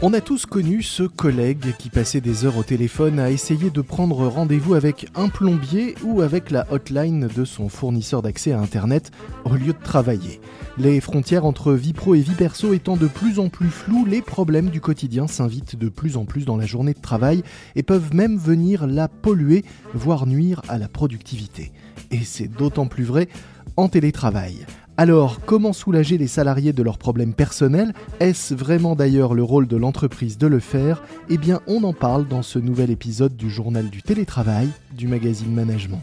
On a tous connu ce collègue qui passait des heures au téléphone à essayer de prendre rendez-vous avec un plombier ou avec la hotline de son fournisseur d'accès à Internet au lieu de travailler. Les frontières entre vie pro et vie perso étant de plus en plus floues, les problèmes du quotidien s'invitent de plus en plus dans la journée de travail et peuvent même venir la polluer, voire nuire à la productivité. Et c'est d'autant plus vrai en télétravail. Alors, comment soulager les salariés de leurs problèmes personnels? Est-ce vraiment d'ailleurs le rôle de l'entreprise de le faire? Eh bien, on en parle dans ce nouvel épisode du journal du télétravail du magazine Management.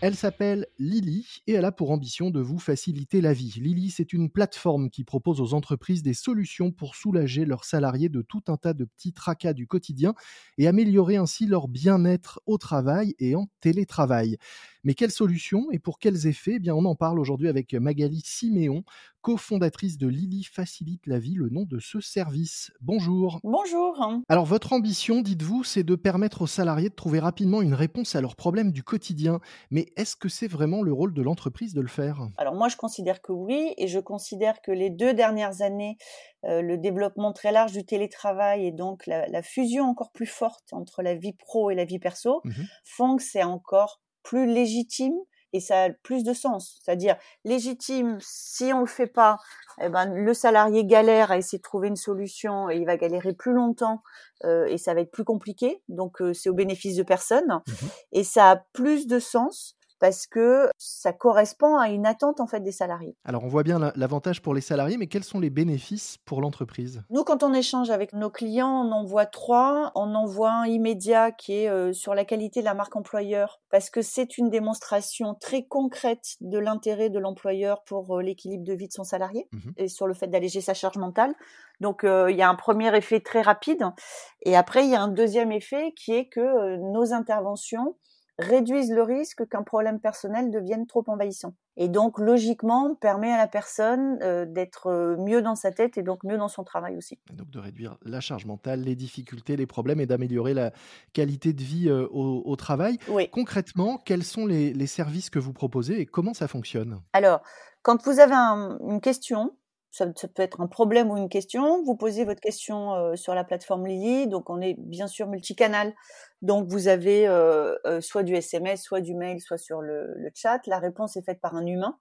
Elle s'appelle Lily et elle a pour ambition de vous faciliter la vie. Lily, c'est une plateforme qui propose aux entreprises des solutions pour soulager leurs salariés de tout un tas de petits tracas du quotidien et améliorer ainsi leur bien-être au travail et en télétravail. Mais quelles solutions et pour quels effets? Eh bien, On en parle aujourd'hui avec Magali Siméon, cofondatrice de Lily Facilite la vie, le nom de ce service. Bonjour. Bonjour. Alors votre ambition, dites-vous, c'est de permettre aux salariés de trouver rapidement une réponse à leurs problèmes du quotidien. Mais est-ce que c'est vraiment le rôle de l'entreprise de le faire? Alors moi, je considère que oui, et je considère que les deux dernières années, euh, le développement très large du télétravail et donc la, fusion encore plus forte entre la vie pro et la vie perso mmh font que c'est encore plus légitime et ça a plus de sens. C'est-à-dire légitime, si on le fait pas, eh ben, le salarié galère à essayer de trouver une solution et il va galérer plus longtemps euh, et ça va être plus compliqué. Donc euh, c'est au bénéfice de personne mmh et ça a plus de sens parce que ça correspond à une attente en fait des salariés. Alors on voit bien l'avantage pour les salariés, mais quels sont les bénéfices pour l'entreprise? Nous, quand on échange avec nos clients, on en voit trois. On en voit un immédiat qui est euh, sur la qualité de la marque employeur, parce que c'est une démonstration très concrète de l'intérêt de l'employeur pour euh, l'équilibre de vie de son salarié mmh et sur le fait d'alléger sa charge mentale. Donc euh, il y a un premier effet très rapide, et après il y a un deuxième effet qui est que nos interventions réduisent le risque qu'un problème personnel devienne trop envahissant. Et donc, logiquement, permet à la personne euh, d'être euh, mieux dans sa tête et donc mieux dans son travail aussi. donc, de réduire la charge mentale, les difficultés, les problèmes et d'améliorer la qualité de vie euh, au, travail. Concrètement, quels sont les, services que vous proposez et comment ça fonctionne? Alors, quand vous avez une question, ça, peut être un problème ou une question. Vous posez votre question sur la plateforme Lily. Donc, on est bien sûr multicanal. Donc, vous avez soit du SMS, soit du mail, soit sur le, chat. La réponse est faite par un humain.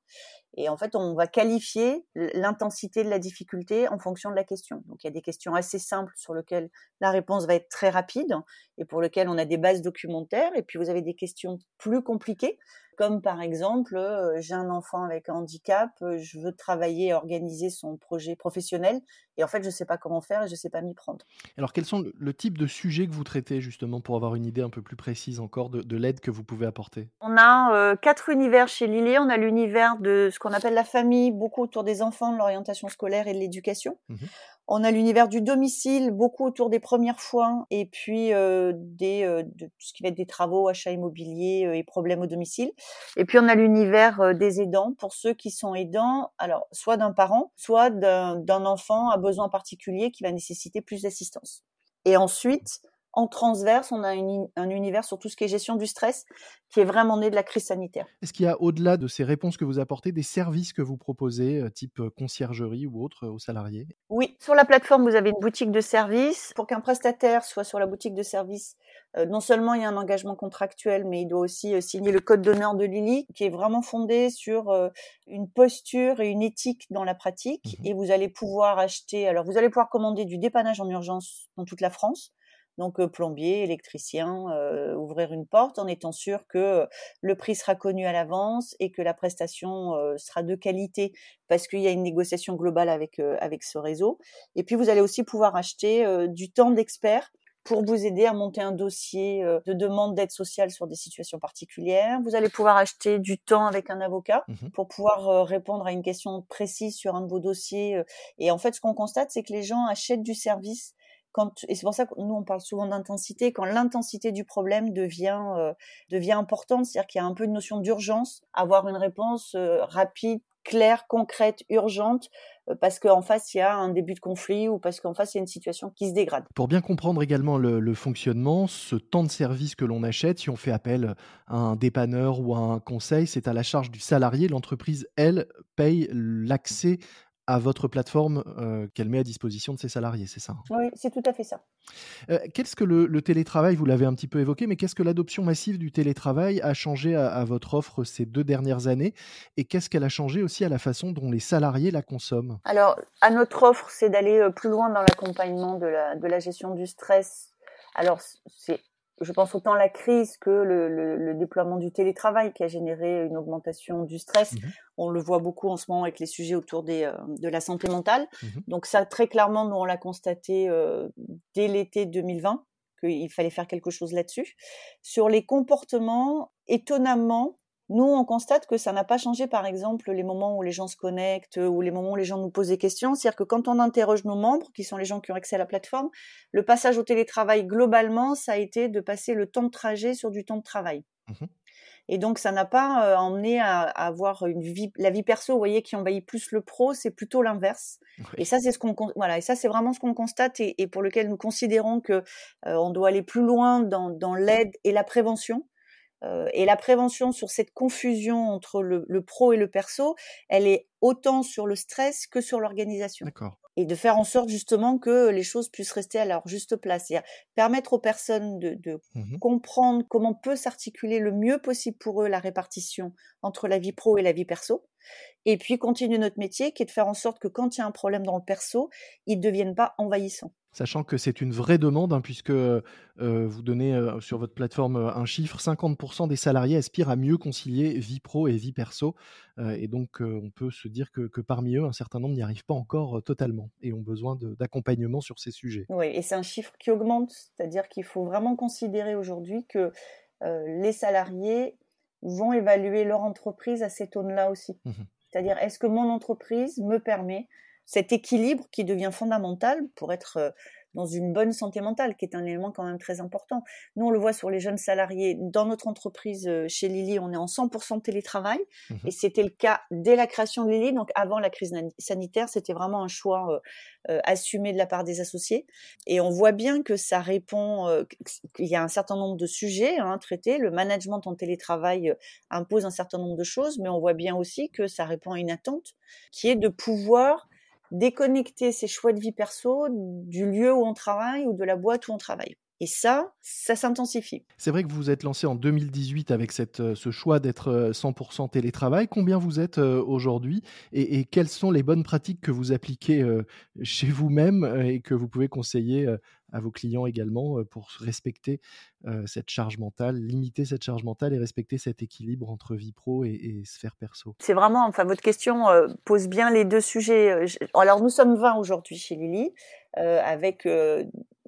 Et en fait, on va qualifier l'intensité de la difficulté en fonction de la question. Donc, il y a des questions assez simples sur lesquelles la réponse va être très rapide et pour lesquelles on a des bases documentaires. Et puis, vous avez des questions plus compliquées comme par exemple, euh, j'ai un enfant avec un handicap, euh, je veux travailler et organiser son projet professionnel, et en fait, je ne sais pas comment faire et je ne sais pas m'y prendre. Alors, quels sont le, type de sujets que vous traitez justement pour avoir une idée un peu plus précise encore de, l'aide que vous pouvez apporter? On a euh, quatre univers chez Lillet. On a l'univers de ce qu'on appelle la famille, beaucoup autour des enfants, de l'orientation scolaire et de l'éducation. Mmh on a l'univers du domicile, beaucoup autour des premières fois, et puis euh, des, euh, de tout ce qui va être des travaux, achats immobiliers euh, et problèmes au domicile. Et puis on a l'univers des aidants, pour ceux qui sont aidants, alors soit d'un parent, soit d'un enfant à besoin particulier qui va nécessiter plus d'assistance. Et ensuite, en transverse, on a un univers sur tout ce qui est gestion du stress, qui est vraiment né de la crise sanitaire. Est-ce qu'il y a, au-delà de ces réponses que vous apportez, des services que vous proposez, euh, type euh, conciergerie ou autre, euh, aux salariés? Oui, sur la plateforme, vous avez une boutique de services. Pour qu'un prestataire soit sur la boutique de services, non seulement il y a un engagement contractuel, mais il doit aussi signer le code d'honneur de Lily, qui est vraiment fondé sur une posture et une éthique dans la pratique. Mmh et vous allez pouvoir acheter, alors vous allez pouvoir commander du dépannage en urgence dans toute la France donc plombier, électricien, ouvrir une porte en étant sûr que le prix sera connu à l'avance et que la prestation sera de qualité parce qu'il y a une négociation globale avec avec ce réseau. Et puis vous allez aussi pouvoir acheter du temps d'expert pour vous aider à monter un dossier de demande d'aide sociale sur des situations particulières. Vous allez pouvoir acheter du temps avec un avocat mmh pour pouvoir répondre à une question précise sur un de vos dossiers. Et en fait, ce qu'on constate, c'est que les gens achètent du service et c'est pour ça que nous on parle souvent d'intensité, quand l'intensité du problème devient euh, devient importante, c'est-à-dire qu'il y a un peu une notion d'urgence, avoir une réponse euh, rapide, claire, concrète, urgente, euh, parce qu'en face, il y a un début de conflit ou parce qu'en face, il y a une situation qui se dégrade. Pour bien comprendre également le, fonctionnement, ce temps de service que l'on achète, si on fait appel à un dépanneur ou à un conseil, c'est à la charge du salarié. L'entreprise, elle, paye l'accès à votre plateforme qu'elle met à disposition de ses salariés, c'est ça hein? Oui, c'est tout à fait ça. qu'est-ce que le, télétravail, vous l'avez un petit peu évoqué, mais qu'est-ce que l'adoption massive du télétravail a changé à, votre offre ces deux dernières années? Et qu'est-ce qu'elle a changé aussi à la façon dont les salariés la consomment? Alors, à notre offre, c'est d'aller plus loin dans l'accompagnement de la, de la gestion du stress. Alors, c'est je pense autant la crise que le, déploiement du télétravail qui a généré une augmentation du stress. Mmh on le voit beaucoup en ce moment avec les sujets autour des, euh, de la santé mentale. Mmh Donc ça, très clairement, nous, on l'a constaté euh, dès l'été 2020 qu'il fallait faire quelque chose là-dessus. Sur les comportements, étonnamment, nous, on constate que ça n'a pas changé, par exemple, les moments où les gens se connectent ou les moments où les gens nous posent des questions. C'est-à-dire que quand on interroge nos membres, qui sont les gens qui ont accès à la plateforme, le passage au télétravail, globalement, ça a été de passer le temps de trajet sur du temps de travail. Mmh et donc, ça n'a pas euh, emmené à, avoir une vie, la vie perso, vous voyez, qui envahit plus le pro, c'est plutôt l'inverse. Et ça, c'est ce qu'on, voilà, et ça, c'est vraiment ce qu'on constate et, pour lequel nous considérons que euh, on doit aller plus loin dans, dans l'aide et la prévention. Euh, et la prévention sur cette confusion entre le, pro et le perso, elle est autant sur le stress que sur l'organisation. Et de faire en sorte justement que les choses puissent rester à leur juste place. C'est-à-dire permettre aux personnes de, mmh comprendre comment peut s'articuler le mieux possible pour eux la répartition entre la vie pro et la vie perso. Et puis continuer notre métier qui est de faire en sorte que quand il y a un problème dans le perso, ils ne deviennent pas envahissants. Sachant que c'est une vraie demande, hein, puisque vous donnez sur votre plateforme un chiffre, 50% des salariés aspirent à mieux concilier vie pro et vie perso. et donc, on peut se dire que, parmi eux, un certain nombre n'y arrivent pas encore totalement et ont besoin d'accompagnement sur ces sujets. Oui, et c'est un chiffre qui augmente, c'est-à-dire qu'il faut vraiment considérer aujourd'hui que les salariés vont évaluer leur entreprise à cette aune-là aussi. Mmh c'est-à-dire, est-ce que mon entreprise me permet cet équilibre qui devient fondamental pour être euh, dans une bonne santé mentale, qui est un élément quand même très important. Nous, on le voit sur les jeunes salariés. Dans notre entreprise, euh, chez Lily, on est en 100% télétravail. Mmh et c'était le cas dès la création de Lily. Donc, avant la crise sanitaire, c'était vraiment un choix euh, assumé de la part des associés. Et on voit bien que ça répond, qu'il y a un certain nombre de sujets hein, traités. Le management en télétravail impose un certain nombre de choses, mais on voit bien aussi que ça répond à une attente qui est de pouvoir déconnecter ses choix de vie perso du lieu où on travaille ou de la boîte où on travaille. Et ça, ça s'intensifie. C'est vrai que vous vous êtes lancé en 2018 avec euh, ce choix d'être 100% euh, télétravail. Combien vous êtes euh, aujourd'hui et, quelles sont les bonnes pratiques que vous appliquez chez vous-même et que vous pouvez conseiller à vos clients également pour respecter cette charge mentale, limiter cette charge mentale et respecter cet équilibre entre vie pro et, sphère perso? C'est vraiment, enfin, votre question pose bien les deux sujets. Alors, nous sommes 20 aujourd'hui chez Lily, avec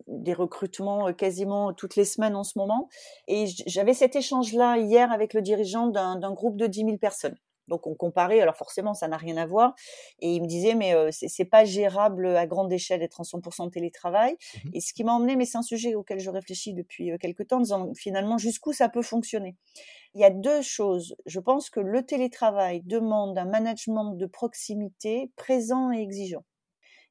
des recrutements quasiment toutes les semaines en ce moment. Et j'avais cet échange-là hier avec le dirigeant d'un groupe de 10 000 personnes. Donc on comparait, alors forcément ça n'a rien à voir. Et il me disait mais euh, c'est pas gérable à grande échelle d'être en 100% télétravail. Mmh et ce qui m'a emmené, mais c'est un sujet auquel je réfléchis depuis quelques temps, en disant finalement jusqu'où ça peut fonctionner? Il y a deux choses. Je pense que le télétravail demande un management de proximité présent et exigeant.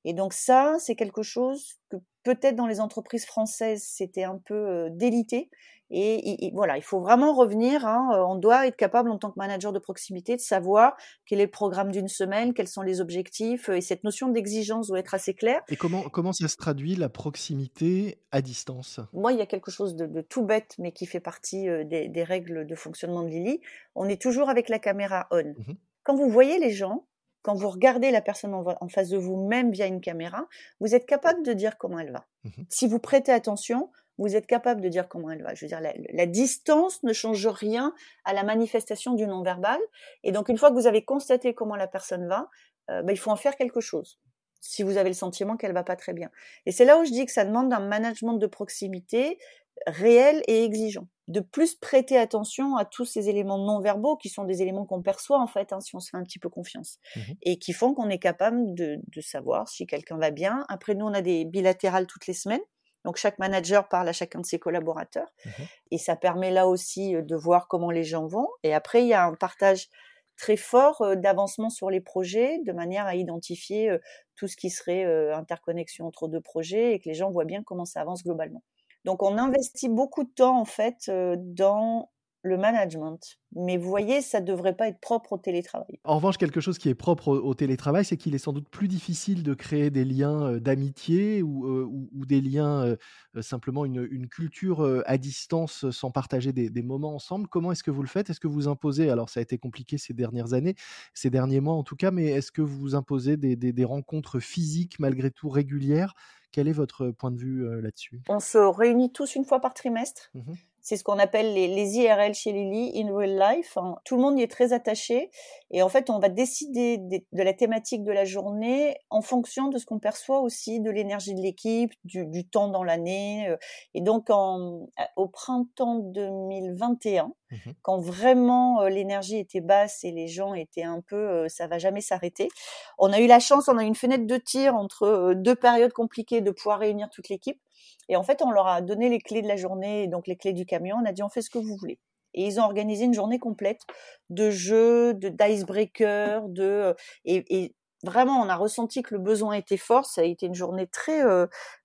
Et donc ça, c'est quelque chose que peut-être dans les entreprises françaises, c'était un peu euh, délité. Et, voilà, il faut vraiment revenir. Hein, euh, on doit être capable, en tant que manager de proximité, de savoir quel est le programme d'une semaine, quels sont les objectifs. Euh, et cette notion d'exigence doit être assez claire. Et comment, comment ça se traduit, la proximité à distance? Moi, il y a quelque chose de, tout bête, mais qui fait partie des, règles de fonctionnement de Lily. On est toujours avec la caméra on. Mmh Quand vous voyez les gens, quand vous regardez la personne en, face de vous, même via une caméra, vous êtes capable de dire comment elle va. Mmh si vous prêtez attention, vous êtes capable de dire comment elle va. Je veux dire, la, distance ne change rien à la manifestation du non-verbal. Et donc, une fois que vous avez constaté comment la personne va, euh, ben, il faut en faire quelque chose. Si vous avez le sentiment qu'elle va pas très bien. Et c'est là où je dis que ça demande un management de proximité réel et exigeant. De plus prêter attention à tous ces éléments non verbaux qui sont des éléments qu'on perçoit en fait hein, si on se fait un petit peu confiance mmh et qui font qu'on est capable de, savoir si quelqu'un va bien. Après nous on a des bilatérales toutes les semaines. Donc chaque manager parle à chacun de ses collaborateurs mmh et ça permet là aussi euh, de voir comment les gens vont. Et après il y a un partage très fort d'avancement sur les projets, de manière à identifier tout ce qui serait interconnexion entre deux projets et que les gens voient bien comment ça avance globalement. Donc on investit beaucoup de temps en fait dans le management. Mais vous voyez, ça ne devrait pas être propre au télétravail. En revanche, quelque chose qui est propre au, télétravail, c'est qu'il est sans doute plus difficile de créer des liens d'amitié ou, des liens, simplement une, culture à distance sans partager des, moments ensemble. Comment est-ce que vous le faites? Est-ce que vous imposez, alors ça a été compliqué ces dernières années, ces derniers mois en tout cas, mais est-ce que vous imposez des, rencontres physiques malgré tout régulières? Quel est votre point de vue là-dessus? On se réunit tous une fois par trimestre. Mmh c'est ce qu'on appelle les, IRL chez Lily, in real life. Hein. Tout le monde y est très attaché. Et en fait, on va décider de, la thématique de la journée en fonction de ce qu'on perçoit aussi de l'énergie de l'équipe, du, du, temps dans l'année. Euh. Et donc, en, au printemps 2021, mmh quand vraiment l'énergie était basse et les gens étaient un peu, ça va jamais s'arrêter, on a eu la chance, on a eu une fenêtre de tir entre deux périodes compliquées de pouvoir réunir toute l'équipe. Et en fait, on leur a donné les clés de la journée, donc les clés du camion. On a dit on fait ce que vous voulez. Et ils ont organisé une journée complète de jeux, de d'icebreaker, de et, vraiment on a ressenti que le besoin était fort. Ça a été une journée très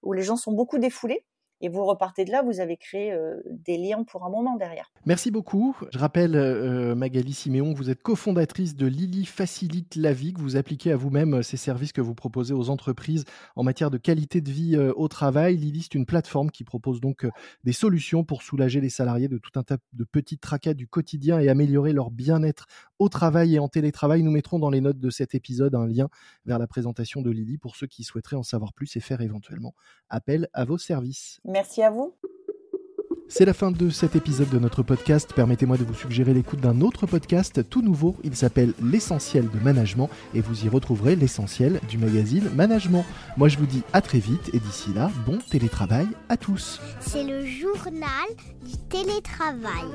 où les gens sont beaucoup défoulés. Et vous repartez de là, vous avez créé euh, des liens pour un moment derrière. Merci beaucoup. Je rappelle, euh, Magali Siméon, vous êtes cofondatrice de Lily Facilite la vie, que vous appliquez à vous-même euh, ces services que vous proposez aux entreprises en matière de qualité de vie au travail. Lily, c'est une plateforme qui propose donc des solutions pour soulager les salariés de tout un tas de petits tracas du quotidien et améliorer leur bien-être au travail et en télétravail. Nous mettrons dans les notes de cet épisode un lien vers la présentation de Lily pour ceux qui souhaiteraient en savoir plus et faire éventuellement appel à vos services. Merci à vous. C'est la fin de cet épisode de notre podcast. Permettez-moi de vous suggérer l'écoute d'un autre podcast tout nouveau. Il s'appelle L'essentiel de management et vous y retrouverez l'essentiel du magazine Management. Moi je vous dis à très vite et d'ici là, bon télétravail à tous. C'est le journal du télétravail.